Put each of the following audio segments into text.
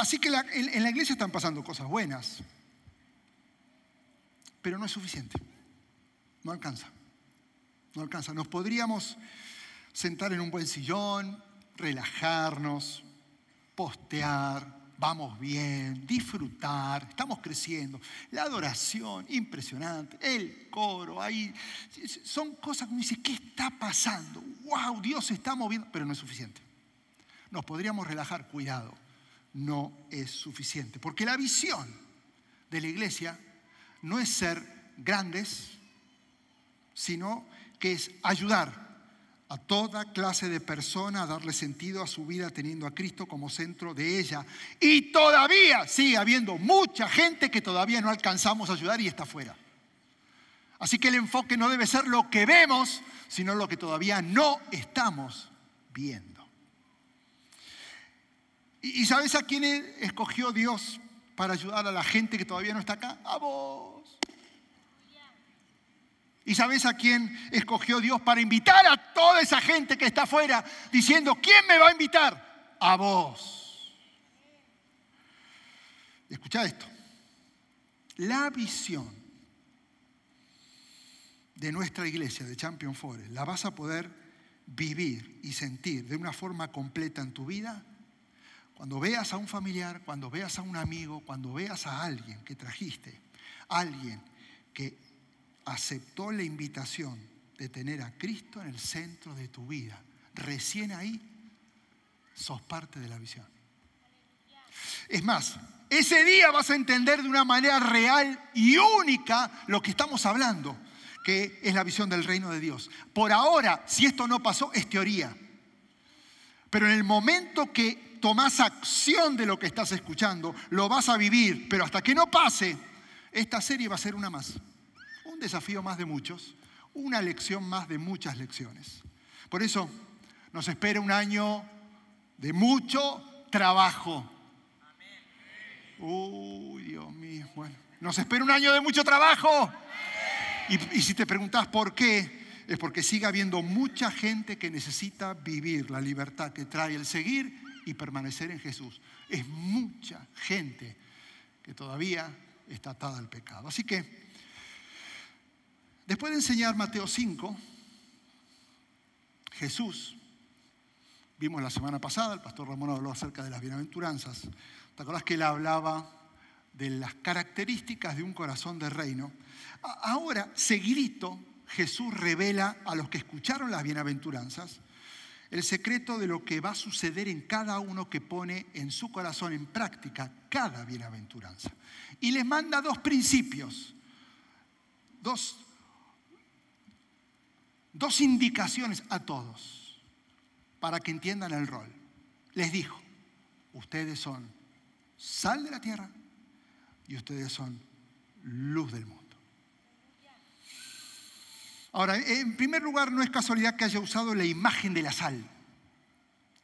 Así que en la iglesia están pasando cosas buenas, pero no es suficiente. No alcanza. No alcanza. Nos podríamos sentar en un buen sillón, relajarnos, postear, vamos bien, disfrutar, estamos creciendo. La adoración, impresionante, el coro, ahí, son cosas que uno dice, ¿qué está pasando? ¡Wow! Dios se está moviendo, pero no es suficiente. Nos podríamos relajar, cuidado, no es suficiente, porque la visión de la iglesia no es ser grandes, sino que es ayudar a toda clase de persona a darle sentido a su vida teniendo a Cristo como centro de ella. Y todavía sigue habiendo mucha gente que todavía no alcanzamos a ayudar y está fuera. Así que el enfoque no debe ser lo que vemos, sino lo que todavía no estamos viendo. ¿Y sabes a quién escogió Dios para ayudar a la gente que todavía no está acá? A vos. ¿Y sabes a quién escogió Dios para invitar a toda esa gente que está afuera diciendo, ¿quién me va a invitar? A vos. Escucha esto. La visión de nuestra iglesia, de Champion Forest, la vas a poder vivir y sentir de una forma completa en tu vida cuando veas a un familiar, cuando veas a un amigo, cuando veas a alguien que trajiste, alguien que aceptó la invitación de tener a Cristo en el centro de tu vida, recién ahí sos parte de la visión. Es más, ese día vas a entender de una manera real y única lo que estamos hablando, que es la visión del reino de Dios. Por ahora, si esto no pasó, es teoría. Pero en el momento que tomas acción de lo que estás escuchando, lo vas a vivir. Pero hasta que no pase, esta serie va a ser una más desafío más de muchos, una lección más de muchas lecciones. Por eso nos espera un año de mucho trabajo. Uy, Dios mío, bueno, nos espera un año de mucho trabajo. Y, y si te preguntas por qué, es porque sigue habiendo mucha gente que necesita vivir la libertad que trae el seguir y permanecer en Jesús. Es mucha gente que todavía está atada al pecado. Así que Después de enseñar Mateo 5, Jesús, vimos la semana pasada, el pastor Ramón habló acerca de las bienaventuranzas. ¿Te acordás que él hablaba de las características de un corazón de reino? Ahora, seguidito, Jesús revela a los que escucharon las bienaventuranzas el secreto de lo que va a suceder en cada uno que pone en su corazón en práctica cada bienaventuranza. Y les manda dos principios, dos dos indicaciones a todos para que entiendan el rol. Les dijo, ustedes son sal de la tierra y ustedes son luz del mundo. Ahora, en primer lugar, no es casualidad que haya usado la imagen de la sal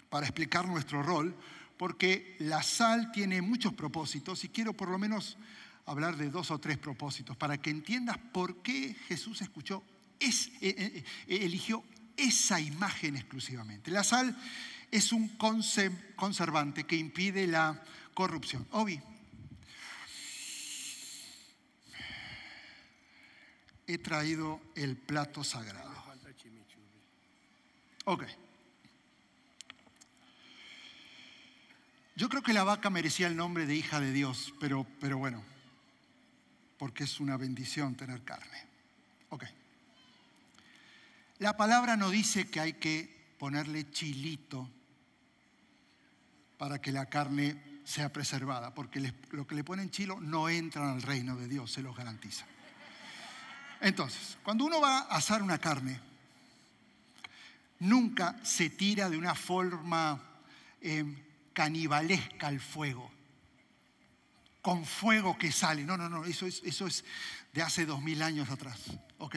para explicar nuestro rol, porque la sal tiene muchos propósitos y quiero por lo menos hablar de dos o tres propósitos para que entiendas por qué Jesús escuchó es, eh, eh, eh, eligió esa imagen exclusivamente. La sal es un conservante que impide la corrupción. Obi, he traído el plato sagrado. Ok. Yo creo que la vaca merecía el nombre de hija de Dios, pero, pero bueno, porque es una bendición tener carne. Ok. La palabra no dice que hay que ponerle chilito para que la carne sea preservada, porque lo que le ponen chilo no entran al reino de Dios, se los garantiza. Entonces, cuando uno va a asar una carne, nunca se tira de una forma em, canibalesca al fuego, con fuego que sale. No, no, no, eso es, eso es de hace dos mil años atrás. Ok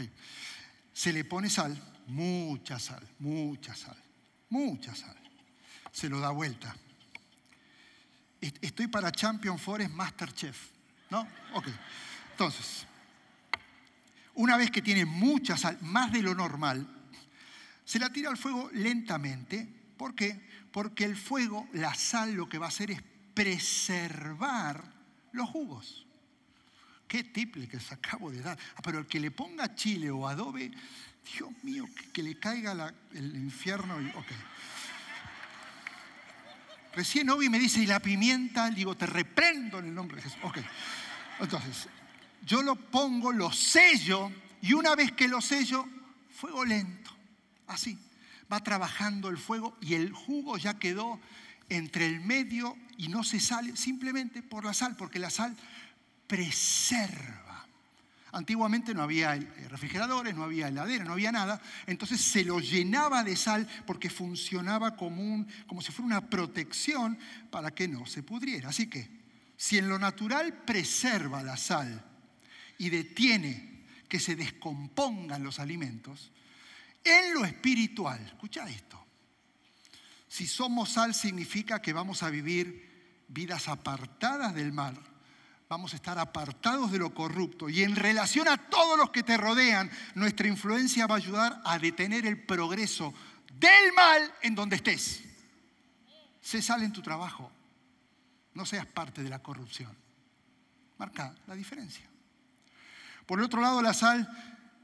se le pone sal, mucha sal, mucha sal, mucha sal. Se lo da vuelta. Estoy para Champion Forest Masterchef, ¿no? Ok. Entonces, una vez que tiene mucha sal, más de lo normal, se la tira al fuego lentamente. ¿Por qué? Porque el fuego, la sal, lo que va a hacer es preservar los jugos. Qué tiple que se acabo de dar. Ah, pero el que le ponga chile o adobe, Dios mío, que, le caiga el infierno. Y, Recién Obi me dice, ¿y la pimienta? Digo, te reprendo en el nombre de Jesús. Ok. Entonces, yo lo pongo, lo sello, y una vez que lo sello, fuego lento. Así. Va trabajando el fuego y el jugo ya quedó entre el medio y no se sale simplemente por la sal, porque la sal preserva. Antiguamente no había refrigeradores, no había heladera, no había nada. Entonces se lo llenaba de sal porque funcionaba como, como si fuera una protección para que no se pudriera. Así que si en lo natural preserva la sal y detiene que se descompongan los alimentos, en lo espiritual, escucha esto, si somos sal significa que vamos a vivir vidas apartadas del mal vamos a estar apartados de lo corrupto. Y en relación a todos los que te rodean, nuestra influencia va a ayudar a detener el progreso del mal en donde estés. Se sale en tu trabajo. No seas parte de la corrupción. Marca la diferencia. Por el otro lado, la sal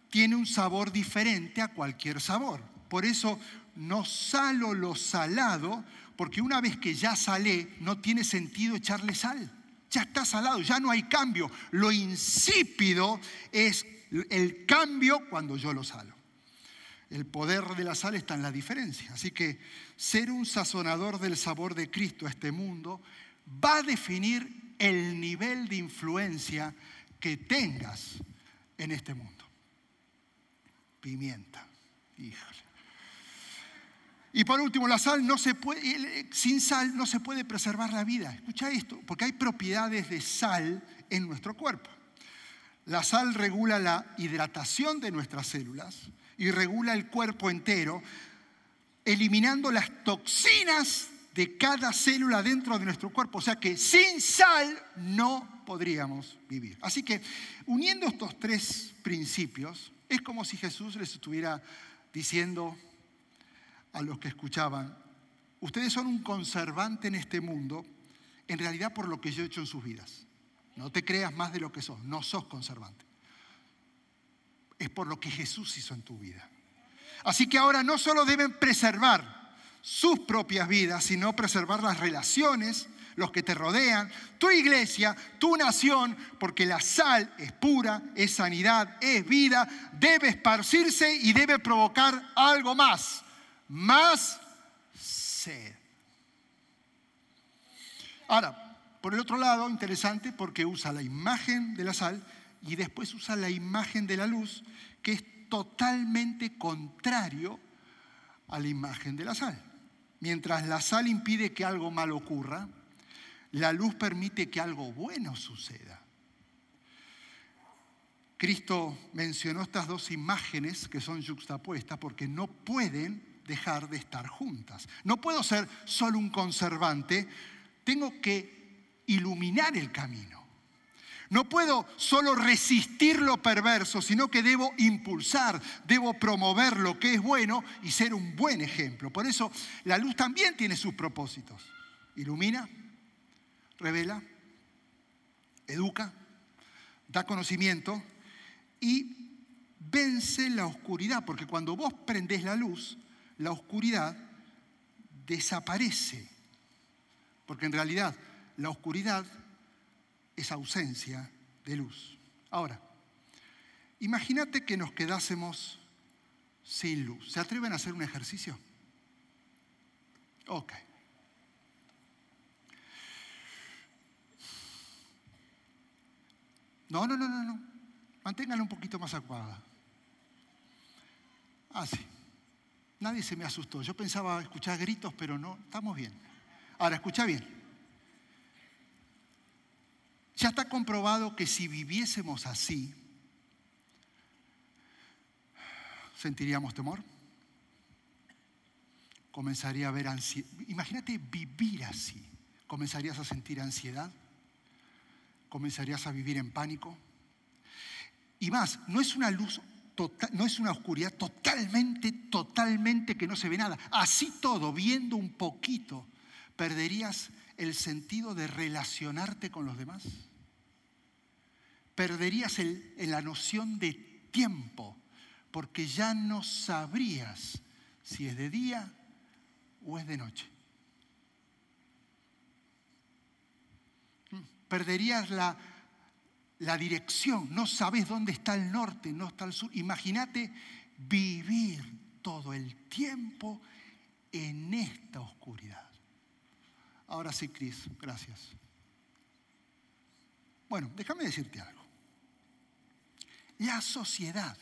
tiene un sabor diferente a cualquier sabor. Por eso no salo lo salado, porque una vez que ya salé, no tiene sentido echarle sal ya está salado, ya no hay cambio. Lo insípido es el cambio cuando yo lo salo. El poder de la sal está en la diferencia. Así que ser un sazonador del sabor de Cristo a este mundo va a definir el nivel de influencia que tengas en este mundo. Pimienta. Híjole. Y por último, la sal no se puede, sin sal no se puede preservar la vida. Escucha esto, porque hay propiedades de sal en nuestro cuerpo. La sal regula la hidratación de nuestras células y regula el cuerpo entero, eliminando las toxinas de cada célula dentro de nuestro cuerpo. O sea que sin sal no podríamos vivir. Así que uniendo estos tres principios, es como si Jesús les estuviera diciendo, a los que escuchaban, ustedes son un conservante en este mundo, en realidad por lo que yo he hecho en sus vidas. No te creas más de lo que sos, no sos conservante. Es por lo que Jesús hizo en tu vida. Así que ahora no solo deben preservar sus propias vidas, sino preservar las relaciones, los que te rodean, tu iglesia, tu nación, porque la sal es pura, es sanidad, es vida, debe esparcirse y debe provocar algo más más sed. Ahora, por el otro lado, interesante porque usa la imagen de la sal y después usa la imagen de la luz, que es totalmente contrario a la imagen de la sal. Mientras la sal impide que algo mal ocurra, la luz permite que algo bueno suceda. Cristo mencionó estas dos imágenes que son juxtapuestas porque no pueden dejar de estar juntas. No puedo ser solo un conservante, tengo que iluminar el camino. No puedo solo resistir lo perverso, sino que debo impulsar, debo promover lo que es bueno y ser un buen ejemplo. Por eso la luz también tiene sus propósitos. Ilumina, revela, educa, da conocimiento y vence la oscuridad, porque cuando vos prendés la luz, la oscuridad desaparece. Porque en realidad la oscuridad es ausencia de luz. Ahora, imagínate que nos quedásemos sin luz. ¿Se atreven a hacer un ejercicio? Ok. No, no, no, no, no. Manténganla un poquito más acuada. Así. Ah, Nadie se me asustó. Yo pensaba escuchar gritos, pero no, estamos bien. Ahora, escucha bien. Ya está comprobado que si viviésemos así, sentiríamos temor. Comenzaría a ver ansiedad. Imagínate vivir así. Comenzarías a sentir ansiedad. Comenzarías a vivir en pánico. Y más, no es una luz no es una oscuridad totalmente, totalmente que no se ve nada. Así todo, viendo un poquito, perderías el sentido de relacionarte con los demás. Perderías la noción de tiempo, porque ya no sabrías si es de día o es de noche. Perderías la, la dirección, no sabes dónde está el norte, no está el sur. Imagínate vivir todo el tiempo en esta oscuridad. Ahora sí, Cris, gracias. Bueno, déjame decirte algo. La sociedad,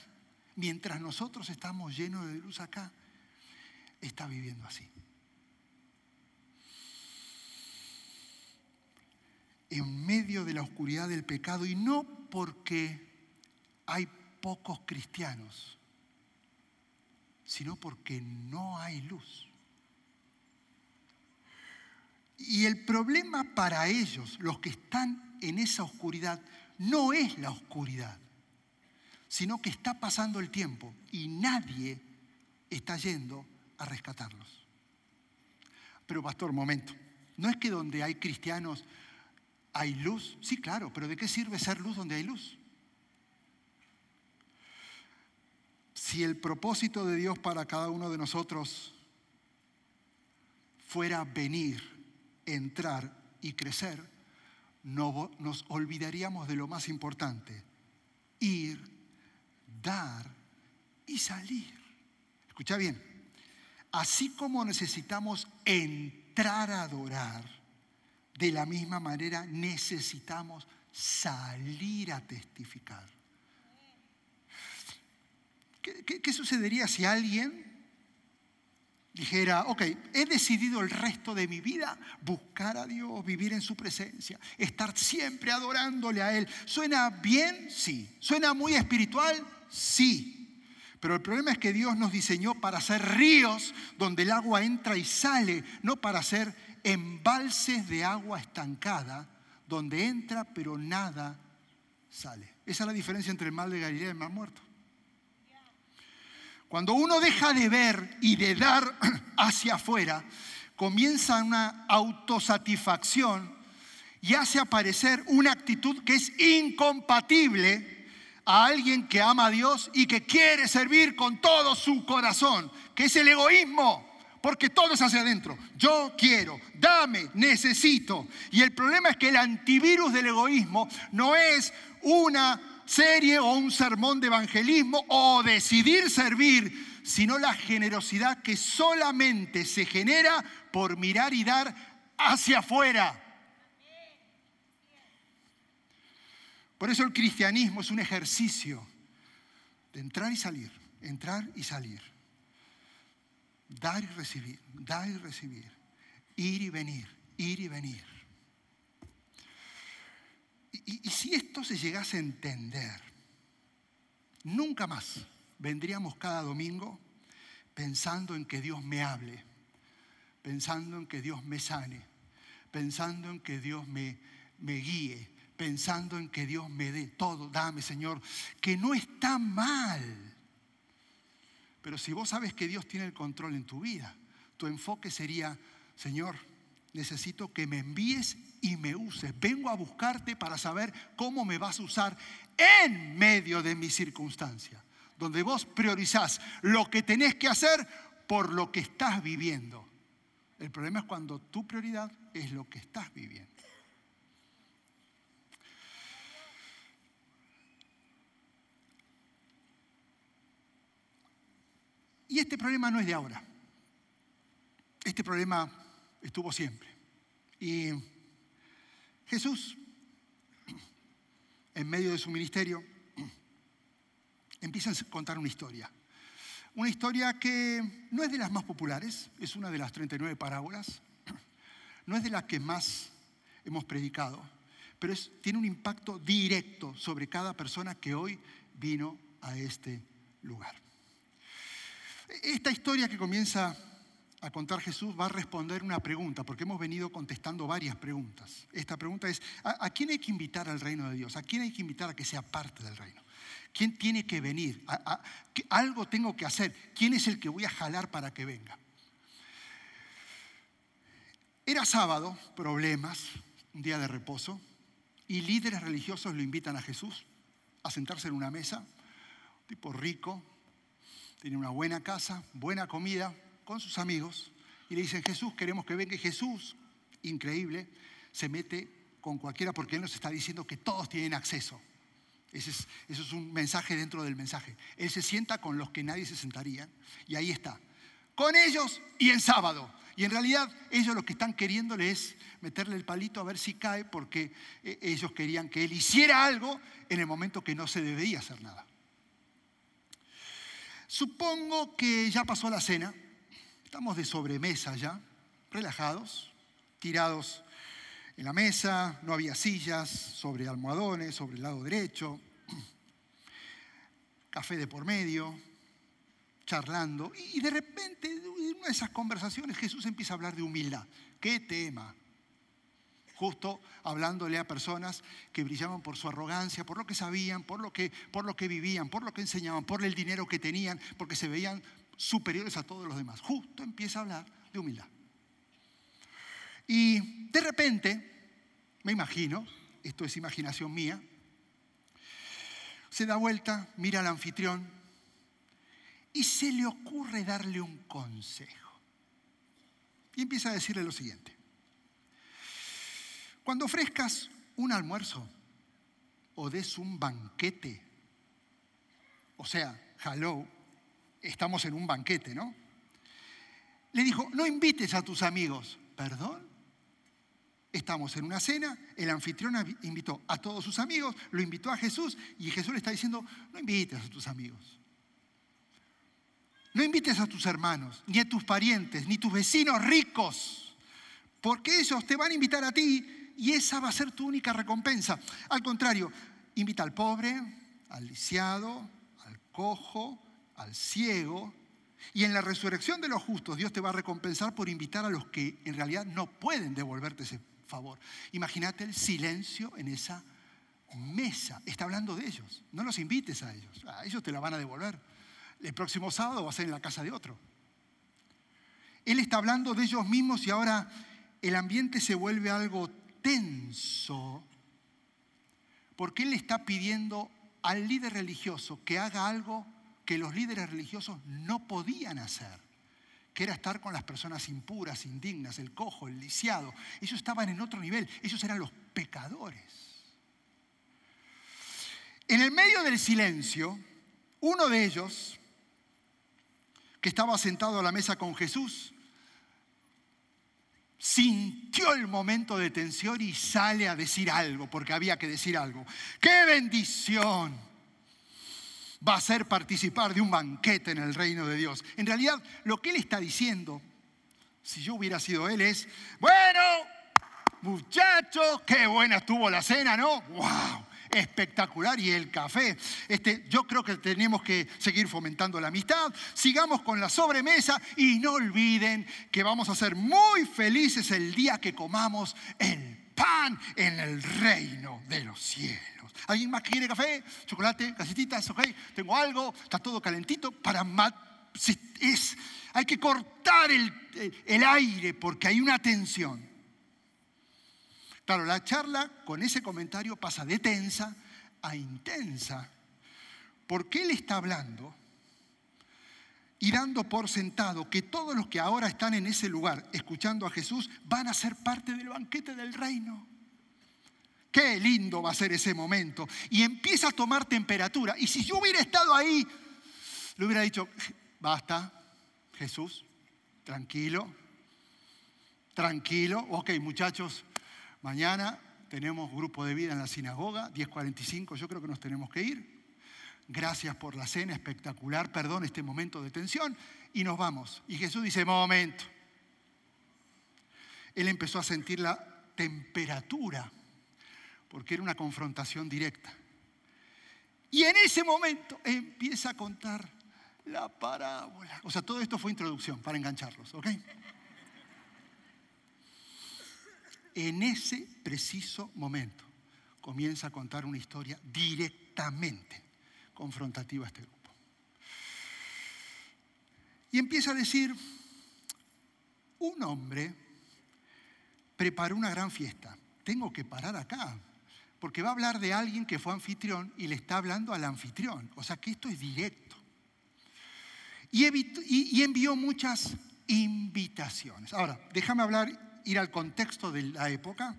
mientras nosotros estamos llenos de luz acá, está viviendo así. En medio de la oscuridad del pecado y no porque hay pocos cristianos, sino porque no hay luz. Y el problema para ellos, los que están en esa oscuridad, no es la oscuridad, sino que está pasando el tiempo y nadie está yendo a rescatarlos. Pero pastor, momento, ¿no es que donde hay cristianos hay luz? Sí, claro, pero ¿de qué sirve ser luz donde hay luz? Si el propósito de Dios para cada uno de nosotros fuera venir entrar y crecer, no, nos olvidaríamos de lo más importante, ir, dar y salir. Escucha bien, así como necesitamos entrar a adorar, de la misma manera necesitamos salir a testificar. ¿Qué, qué sucedería si alguien dijera, ok, he decidido el resto de mi vida buscar a Dios, vivir en su presencia, estar siempre adorándole a Él. ¿Suena bien? Sí. ¿Suena muy espiritual? Sí. Pero el problema es que Dios nos diseñó para ser ríos donde el agua entra y sale, no para ser embalses de agua estancada donde entra pero nada sale. Esa es la diferencia entre el mar de Galilea y el mar muerto. Cuando uno deja de ver y de dar hacia afuera, comienza una autosatisfacción y hace aparecer una actitud que es incompatible a alguien que ama a Dios y que quiere servir con todo su corazón, que es el egoísmo, porque todo es hacia adentro. Yo quiero, dame, necesito. Y el problema es que el antivirus del egoísmo no es una serie o un sermón de evangelismo o decidir servir, sino la generosidad que solamente se genera por mirar y dar hacia afuera. Por eso el cristianismo es un ejercicio de entrar y salir, entrar y salir, dar y recibir, dar y recibir, ir y venir, ir y venir. Y, si esto se llegase a entender, nunca más vendríamos cada domingo pensando en que Dios me hable, pensando en que Dios me sane, pensando en que Dios me, me guíe, pensando en que Dios me dé todo, dame Señor, que no está mal. Pero si vos sabes que Dios tiene el control en tu vida, tu enfoque sería, Señor, necesito que me envíes y me uses. Vengo a buscarte para saber cómo me vas a usar en medio de mi circunstancia, donde vos priorizás lo que tenés que hacer por lo que estás viviendo. El problema es cuando tu prioridad es lo que estás viviendo. Y este problema no es de ahora. Este problema estuvo siempre. Y Jesús, en medio de su ministerio, empieza a contar una historia. Una historia que no es de las más populares, es una de las 39 parábolas, no es de las que más hemos predicado, pero tiene un impacto directo sobre cada persona que hoy vino a este lugar. Esta historia que comienza a contar Jesús va a responder una pregunta, porque hemos venido contestando varias preguntas. Esta pregunta es, ¿a, quién hay que invitar al reino de Dios? ¿A quién hay que invitar a que sea parte del reino? ¿Quién tiene que venir? algo tengo que hacer. ¿Quién es el que voy a jalar para que venga? Era sábado, problemas, un día de reposo, y líderes religiosos lo invitan a Jesús a sentarse en una mesa, tipo rico, tiene una buena casa, buena comida, con sus amigos, y le dicen, Jesús, queremos que venga. Jesús, increíble, se mete con cualquiera porque Él nos está diciendo que todos tienen acceso. Ese es, eso es un mensaje dentro del mensaje. Él se sienta con los que nadie se sentaría, y ahí está, con ellos y en sábado. Y en realidad ellos lo que están queriéndole es meterle el palito a ver si cae porque eh, ellos querían que él hiciera algo en el momento que no se debería hacer nada. Supongo que ya pasó la cena, estamos de sobremesa ya, relajados, tirados en la mesa, no había sillas, sobre almohadones, sobre el lado derecho, café de por medio, charlando, y de repente, en una de esas conversaciones, Jesús empieza a hablar de humildad. ¿Qué tema? Justo hablándole a personas que brillaban por su arrogancia, por lo que sabían, por lo que, por lo que vivían, por lo que enseñaban, por el dinero que tenían, porque se veían superiores a todos los demás. Justo empieza a hablar de humildad. Y de repente, me imagino, esto es imaginación mía, se da vuelta, mira al anfitrión y se le ocurre darle un consejo. Y empieza a decirle lo siguiente. Cuando ofrezcas un almuerzo o des un banquete, o sea, hello, estamos en un banquete, ¿no? Le dijo, no invites a tus amigos. ¿Perdón? Estamos en una cena, el anfitrión invitó a todos sus amigos, lo invitó a Jesús y Jesús le está diciendo, no invites a tus amigos. No invites a tus hermanos, ni a tus parientes, ni tus vecinos ricos, porque ellos te van a invitar a ti y esa va a ser tu única recompensa. Al contrario, invita al pobre, al lisiado, al cojo, al ciego. Y en la resurrección de los justos, Dios te va a recompensar por invitar a los que en realidad no pueden devolverte ese favor. Imagínate el silencio en esa mesa. Está hablando de ellos. No los invites a ellos. A ellos te la van a devolver el próximo sábado va a ser en la casa de otro. Él está hablando de ellos mismos y ahora el ambiente se vuelve algo tenso porque él está pidiendo al líder religioso que haga algo que los líderes religiosos no podían hacer, que era estar con las personas impuras, indignas, el cojo, el lisiado. Ellos estaban en otro nivel, ellos eran los pecadores. En el medio del silencio, uno de ellos, que estaba sentado a la mesa con Jesús, sintió el momento de tensión y sale a decir algo, porque había que decir algo. ¡Qué bendición! Va a ser participar de un banquete en el reino de Dios. En realidad, lo que él está diciendo, si yo hubiera sido él, es, bueno, muchachos, qué buena estuvo la cena, ¿no? ¡Wow! espectacular y el café. Este, yo creo que tenemos que seguir fomentando la amistad. Sigamos con la sobremesa y no olviden que vamos a ser muy felices el día que comamos el pan en el reino de los cielos. ¿Alguien más quiere café, chocolate, casetitas? Ok, tengo algo, está todo calentito para es, hay que cortar el, el aire porque hay una tensión. Claro, la charla con ese comentario pasa de tensa a intensa, porque él está hablando y dando por sentado que todos los que ahora están en ese lugar escuchando a Jesús van a ser parte del banquete del reino. Qué lindo va a ser ese momento. Y empieza a tomar temperatura. Y si yo hubiera estado ahí, le hubiera dicho, basta, Jesús, tranquilo, tranquilo. Ok, muchachos, Mañana tenemos grupo de vida en la sinagoga, 10.45, yo creo que nos tenemos que ir. Gracias por la cena espectacular, perdón este momento de tensión y nos vamos. Y Jesús dice, momento. Él empezó a sentir la temperatura, porque era una confrontación directa. Y en ese momento empieza a contar la parábola. O sea, todo esto fue introducción para engancharlos, ¿ok? en ese preciso momento comienza a contar una historia directamente confrontativa a este grupo. Y empieza a decir, un hombre preparó una gran fiesta. Tengo que parar acá, porque va a hablar de alguien que fue anfitrión y le está hablando al anfitrión. O sea que esto es directo. Y, envió muchas invitaciones. Ahora, déjame hablar, ir al contexto de la época.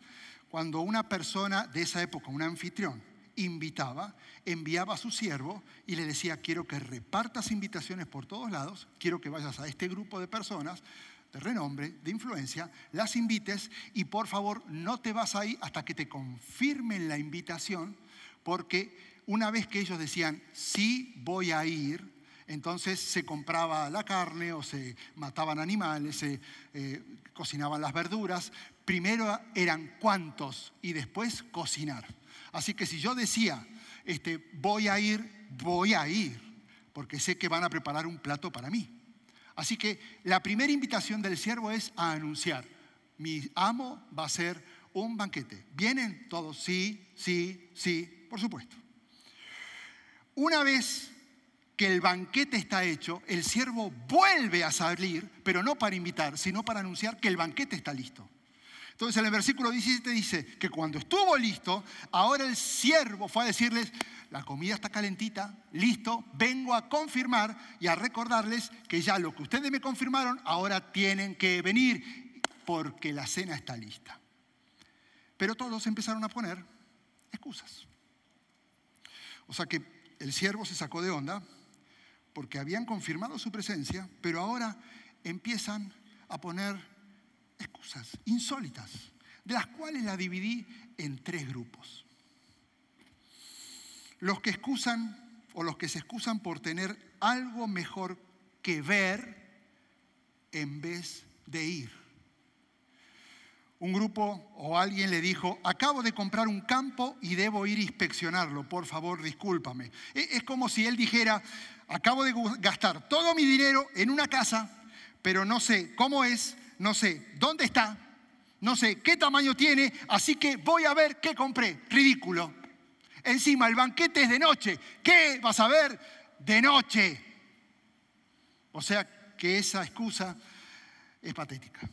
Cuando una persona de esa época, un anfitrión, invitaba, enviaba a su siervo y le decía, quiero que repartas invitaciones por todos lados, quiero que vayas a este grupo de personas de renombre, de influencia, las invites y por favor no te vas ahí hasta que te confirmen la invitación, porque una vez que ellos decían, sí voy a ir, entonces se compraba la carne o se mataban animales, se eh, cocinaban las verduras. Primero eran cuántos y después cocinar. Así que si yo decía, este, voy a ir, voy a ir, porque sé que van a preparar un plato para mí. Así que la primera invitación del siervo es a anunciar, mi amo va a hacer un banquete. ¿Vienen todos? Sí, sí, sí, por supuesto. Una vez que el banquete está hecho, el siervo vuelve a salir, pero no para invitar, sino para anunciar que el banquete está listo. Entonces en el versículo 17 dice que cuando estuvo listo, ahora el siervo fue a decirles, la comida está calentita, listo, vengo a confirmar y a recordarles que ya lo que ustedes me confirmaron, ahora tienen que venir porque la cena está lista. Pero todos empezaron a poner excusas. O sea que el siervo se sacó de onda porque habían confirmado su presencia, pero ahora empiezan a poner excusas insólitas, de las cuales la dividí en tres grupos. Los que excusan o los que se excusan por tener algo mejor que ver en vez de ir un grupo o alguien le dijo, acabo de comprar un campo y debo ir a inspeccionarlo, por favor, discúlpame. E, es como si él dijera, acabo de gastar todo mi dinero en una casa, pero no sé cómo es, no sé dónde está, no sé qué tamaño tiene, así que voy a ver qué compré. Ridículo. Encima, el banquete es de noche. ¿Qué vas a ver? De noche. O sea que esa excusa es patética.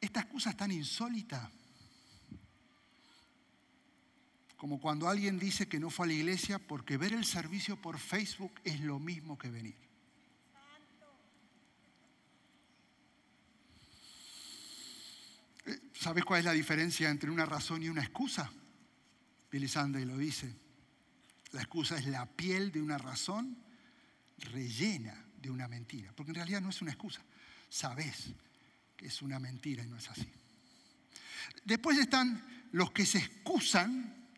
Esta excusa es tan insólita como cuando alguien dice que no fue a la iglesia porque ver el servicio por Facebook es lo mismo que venir. ¿Sabes cuál es la diferencia entre una razón y una excusa? Billy Sunday lo dice. La excusa es la piel de una razón rellena de una mentira, porque en realidad no es una excusa. Sabes es una mentira y no es así. Después están los que se excusan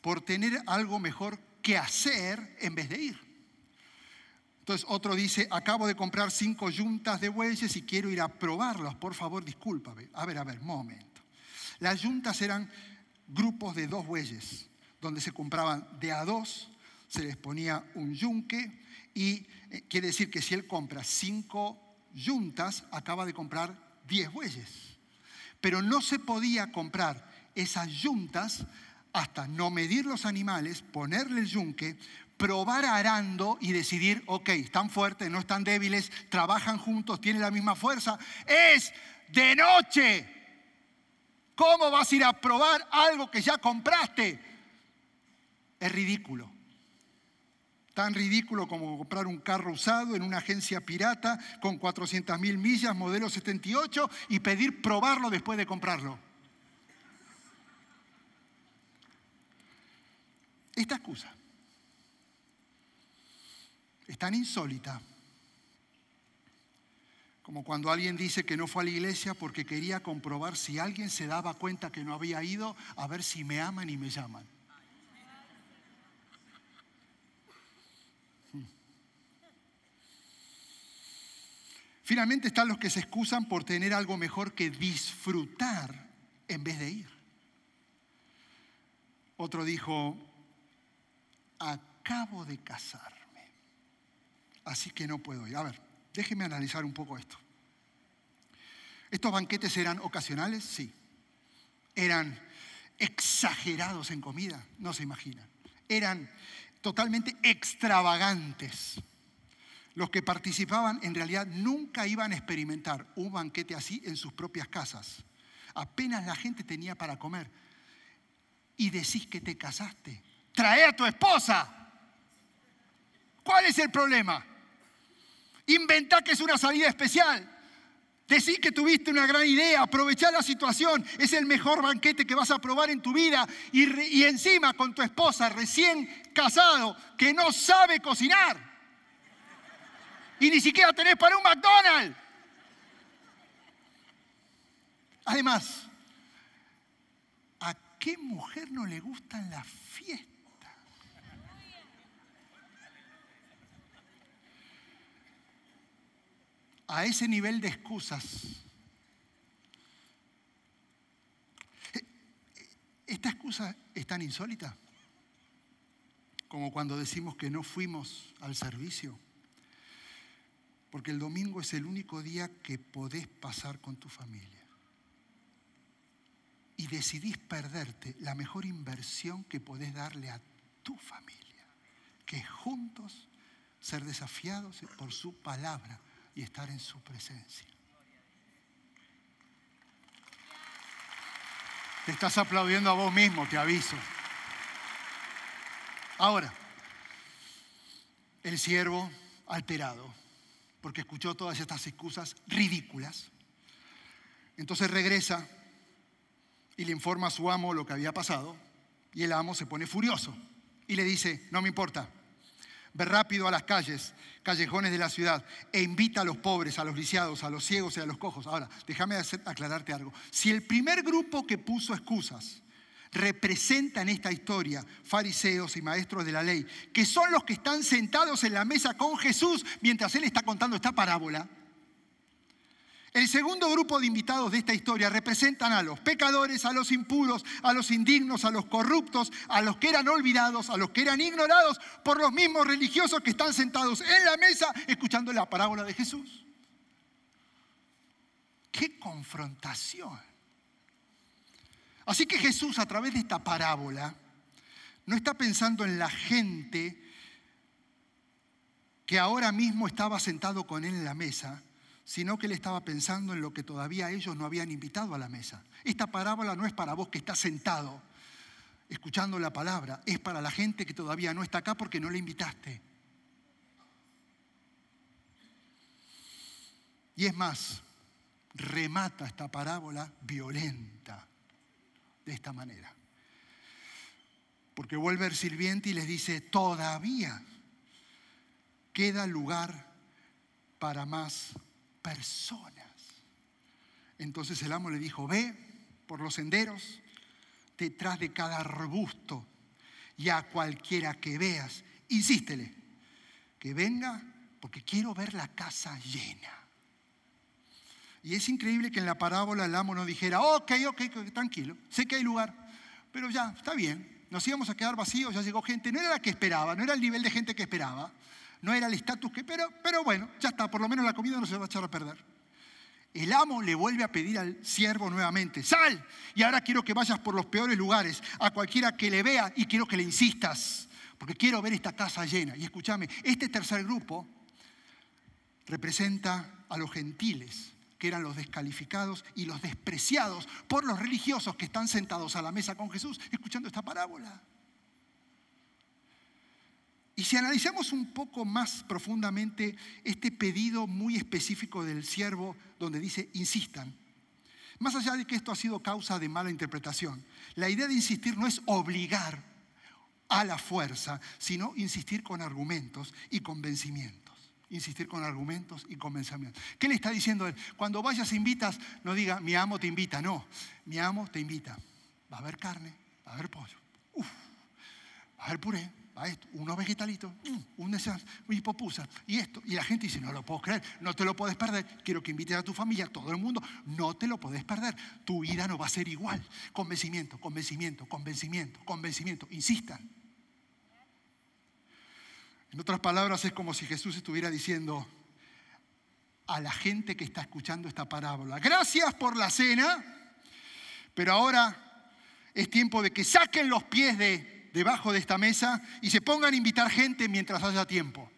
por tener algo mejor que hacer en vez de ir. Entonces otro dice, acabo de comprar cinco yuntas de bueyes y quiero ir a probarlos, por favor, discúlpame. A ver, a ver, momento. Las yuntas eran grupos de dos bueyes, donde se compraban de a dos, se les ponía un yunque y eh, quiere decir que si él compra cinco yuntas acaba de comprar 10 bueyes. Pero no se podía comprar esas yuntas hasta no medir los animales, ponerle el yunque, probar arando y decidir, ok, están fuertes, no están débiles, trabajan juntos, tienen la misma fuerza. Es de noche. ¿Cómo vas a ir a probar algo que ya compraste? Es ridículo tan ridículo como comprar un carro usado en una agencia pirata con 400 mil millas, modelo 78, y pedir probarlo después de comprarlo. Esta excusa es tan insólita como cuando alguien dice que no fue a la iglesia porque quería comprobar si alguien se daba cuenta que no había ido a ver si me aman y me llaman. Finalmente están los que se excusan por tener algo mejor que disfrutar en vez de ir. Otro dijo, acabo de casarme, así que no puedo ir. A ver, déjeme analizar un poco esto. ¿Estos banquetes eran ocasionales? Sí. ¿Eran exagerados en comida? No se imaginan. Eran totalmente extravagantes. los que participaban en realidad nunca iban a experimentar un banquete así en sus propias casas. Apenas la gente tenía para comer. Y decís que te casaste. Trae a tu esposa. ¿Cuál es el problema? Inventá que es una salida especial. Decís que tuviste una gran idea, aprovechá la situación, es el mejor banquete que vas a probar en tu vida y, y encima con tu esposa recién casado que no sabe cocinar y ni siquiera tenés para un McDonald's. Además, ¿a qué mujer no le gustan las fiestas? A ese nivel de excusas. Esta excusa es tan insólita como cuando decimos que no fuimos al servicio, porque el domingo es el único día que podés pasar con tu familia. Y decidís perderte la mejor inversión que podés darle a tu familia, que juntos ser desafiados por su palabra y estar en su presencia. Te estás aplaudiendo a vos mismo, te aviso. Ahora, el siervo alterado, porque escuchó todas estas excusas ridículas, entonces regresa y le informa a su amo lo que había pasado, y el amo se pone furioso y le dice, no me importa, Ve rápido a las calles, callejones de la ciudad e invita a los pobres, a los lisiados, a los ciegos y a los cojos. Ahora, déjame aclararte algo. Si el primer grupo que puso excusas representa en esta historia fariseos y maestros de la ley, que son los que están sentados en la mesa con Jesús mientras él está contando esta parábola, el segundo grupo de invitados de esta historia representan a los pecadores, a los impuros, a los indignos, a los corruptos, a los que eran olvidados, a los que eran ignorados por los mismos religiosos que están sentados en la mesa escuchando la parábola de Jesús. ¡Qué confrontación! Así que Jesús a través de esta parábola no está pensando en la gente que ahora mismo estaba sentado con él en la mesa, sino que él estaba pensando en lo que todavía ellos no habían invitado a la mesa. Esta parábola no es para vos que estás sentado escuchando la palabra, es para la gente que todavía no está acá porque no le invitaste. Y es más, remata esta parábola violenta de esta manera. Porque vuelve el sirviente y les dice, todavía queda lugar para más personas. Entonces el amo le dijo, ve por los senderos, detrás de cada arbusto y a cualquiera que veas, insístele, que venga porque quiero ver la casa llena. Y es increíble que en la parábola el amo no dijera, ok, ok, tranquilo, sé que hay lugar, pero ya, está bien, nos íbamos a quedar vacíos, ya llegó gente, no era la que esperaba, no era el nivel de gente que esperaba no era el estatus que, pero, pero bueno, ya está, por lo menos la comida no se va a echar a perder. El amo le vuelve a pedir al siervo nuevamente, sal, y ahora quiero que vayas por los peores lugares, a cualquiera que le vea y quiero que le insistas, porque quiero ver esta casa llena. Y escúchame, este tercer grupo representa a los gentiles, que eran los descalificados y los despreciados por los religiosos que están sentados a la mesa con Jesús, escuchando esta parábola. Y si analizamos un poco más profundamente este pedido muy específico del siervo donde dice insistan, más allá de que esto ha sido causa de mala interpretación, la idea de insistir no es obligar a la fuerza, sino insistir con argumentos y convencimientos. Insistir con argumentos y convencimientos. ¿Qué le está diciendo él? Cuando vayas e invitas, no diga, mi amo te invita, no, mi amo te invita. Va a haber carne, va a haber pollo, va a haber puré, esto, unos vegetalitos, mm, un hipopusa y esto. Y la gente dice, no lo puedo creer, no te lo puedes perder. Quiero que invites a tu familia, a todo el mundo, no te lo puedes perder. Tu vida no va a ser igual. Convencimiento, convencimiento, convencimiento, convencimiento. Insistan. En otras palabras, es como si Jesús estuviera diciendo a la gente que está escuchando esta parábola, gracias por la cena, pero ahora es tiempo de que saquen los pies de debajo de esta mesa y se pongan a invitar gente mientras haya tiempo.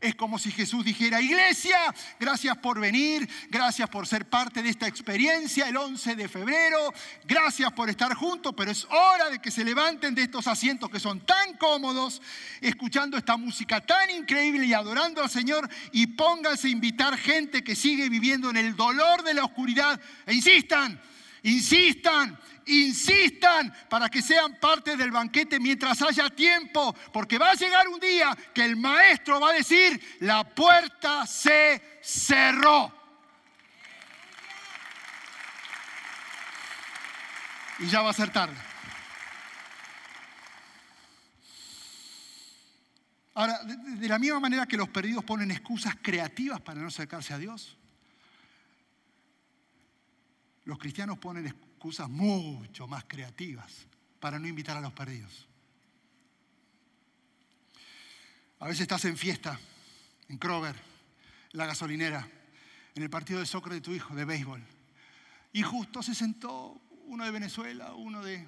Es como si Jesús dijera, iglesia, gracias por venir, gracias por ser parte de esta experiencia el 11 de febrero, gracias por estar juntos, pero es hora de que se levanten de estos asientos que son tan cómodos, escuchando esta música tan increíble y adorando al Señor y pónganse a invitar gente que sigue viviendo en el dolor de la oscuridad e insistan, insistan, insistan para que sean parte del banquete mientras haya tiempo, porque va a llegar un día que el maestro va a decir, la puerta se cerró. Y ya va a ser tarde. Ahora, de, la misma manera que los perdidos ponen excusas creativas para no acercarse a Dios, los cristianos ponen excusas mucho más creativas para no invitar a los perdidos. A veces estás en fiesta, en Kroger, en la gasolinera, en el partido de soccer de tu hijo, de béisbol. Y justo se sentó uno de Venezuela, uno de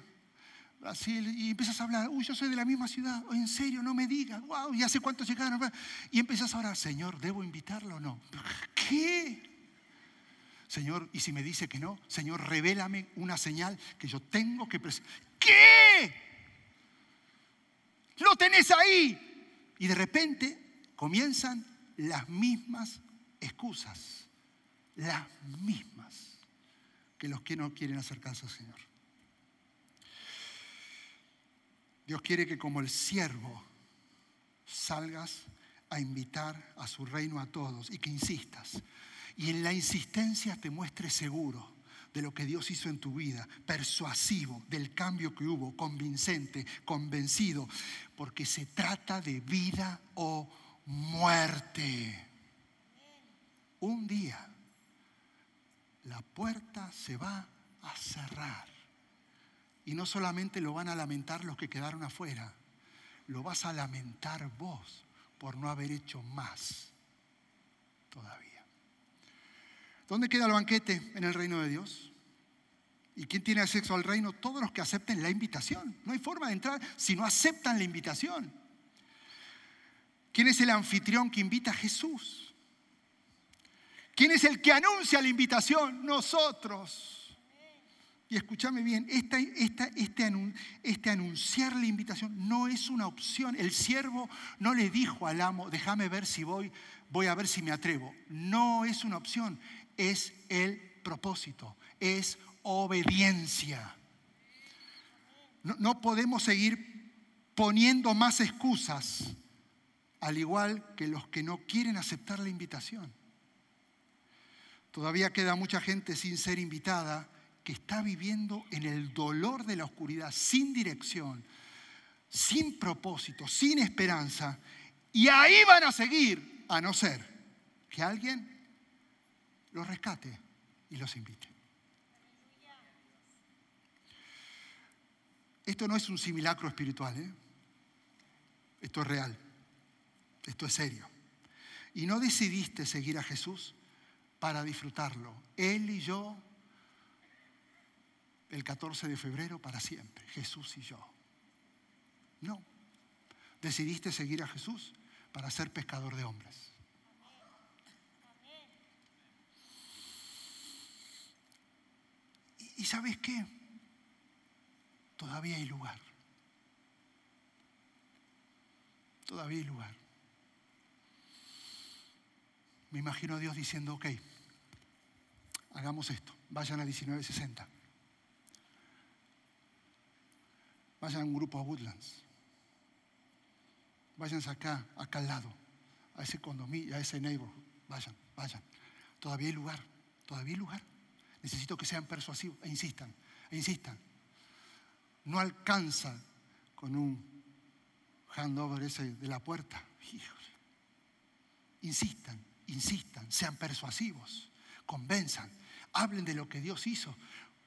Brasil, y empiezas a hablar, uy, yo soy de la misma ciudad, en serio, no me digas, wow, ya sé cuántos llegaron. Y empiezas a orar, Señor, ¿debo invitarlo o no? ¿Qué? Señor, y si me dice que no, Señor, revélame una señal que yo tengo que presentar. ¿Qué? Lo tenés ahí. Y de repente comienzan las mismas excusas, las mismas que los que no quieren acercarse al Señor. Dios quiere que como el siervo salgas a invitar a su reino a todos y que insistas y en la insistencia te muestres seguro de lo que Dios hizo en tu vida, persuasivo del cambio que hubo, convincente, convencido, porque se trata de vida o muerte. Un día la puerta se va a cerrar y no solamente lo van a lamentar los que quedaron afuera, lo vas a lamentar vos por no haber hecho más todavía. ¿Dónde queda el banquete en el reino de Dios? ¿Y quién tiene acceso al reino? Todos los que acepten la invitación. No hay forma de entrar si no aceptan la invitación. ¿Quién es el anfitrión que invita a Jesús? ¿Quién es el que anuncia la invitación? Nosotros. Y escúchame bien, este, este anunciar la invitación no es una opción. El siervo no le dijo al amo, déjame ver si voy, voy a ver si me atrevo. No es una opción es el propósito, es obediencia. No, podemos seguir poniendo más excusas, al igual que los que no quieren aceptar la invitación. Todavía queda mucha gente sin ser invitada que está viviendo en el dolor de la oscuridad, sin dirección, sin propósito, sin esperanza, y ahí van a seguir, a no ser que alguien los rescate y los invite. Esto no es un simulacro espiritual, ¿eh? esto es real, esto es serio. Y no decidiste seguir a Jesús para disfrutarlo. Él y yo, el 14 de febrero para siempre, Jesús y yo. No, decidiste seguir a Jesús para ser pescador de hombres. ¿Y sabes qué? Todavía hay lugar. Todavía hay lugar. Me imagino a Dios diciendo, ok, hagamos esto, vayan a 1960. Vayan a un grupo a Woodlands. Váyanse acá, acá al lado, a ese condominio, a ese neighborhood. Vayan, vayan. Todavía hay lugar, todavía hay lugar. Necesito que sean persuasivos e insistan, e insistan. No alcanza con un handover ese de la puerta. Insistan, insistan, sean persuasivos, convenzan, hablen de lo que Dios hizo,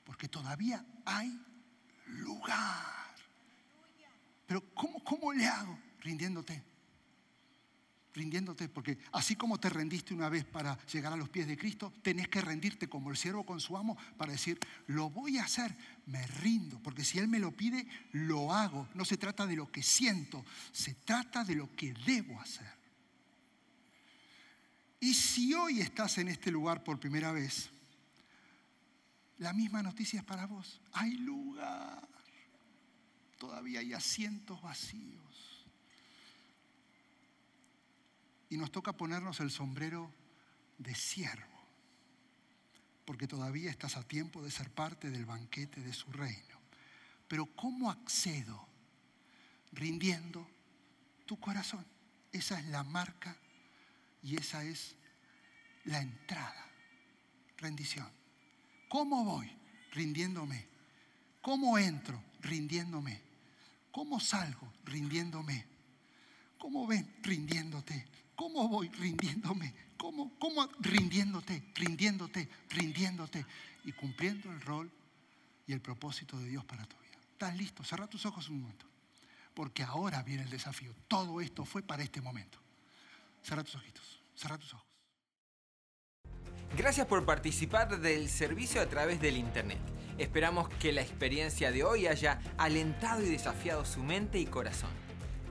porque todavía hay lugar. Pero ¿cómo, cómo le hago? Rindiéndote rindiéndote, porque así como te rendiste una vez para llegar a los pies de Cristo, tenés que rendirte como el siervo con su amo para decir, lo voy a hacer, me rindo, porque si Él me lo pide, lo hago. No se trata de lo que siento, se trata de lo que debo hacer. Y si hoy estás en este lugar por primera vez, la misma noticia es para vos. Hay lugar. Todavía hay asientos vacíos. Y nos toca ponernos el sombrero de siervo, porque todavía estás a tiempo de ser parte del banquete de su reino. Pero ¿cómo accedo? Rindiendo tu corazón. Esa es la marca y esa es la entrada. Rendición. ¿Cómo voy? Rindiéndome. ¿Cómo entro? Rindiéndome. ¿Cómo salgo? Rindiéndome. ¿Cómo ven? Rindiéndote. ¿Cómo voy? Rindiéndome. ¿Cómo, ¿Cómo? Rindiéndote, rindiéndote, rindiéndote y cumpliendo el rol y el propósito de Dios para tu vida. ¿Estás listo? Cerra tus ojos un momento. Porque ahora viene el desafío. Todo esto fue para este momento. Cerra tus ojitos. Cerra tus ojos. Gracias por participar del servicio a través del Internet. Esperamos que la experiencia de hoy haya alentado y desafiado su mente y corazón.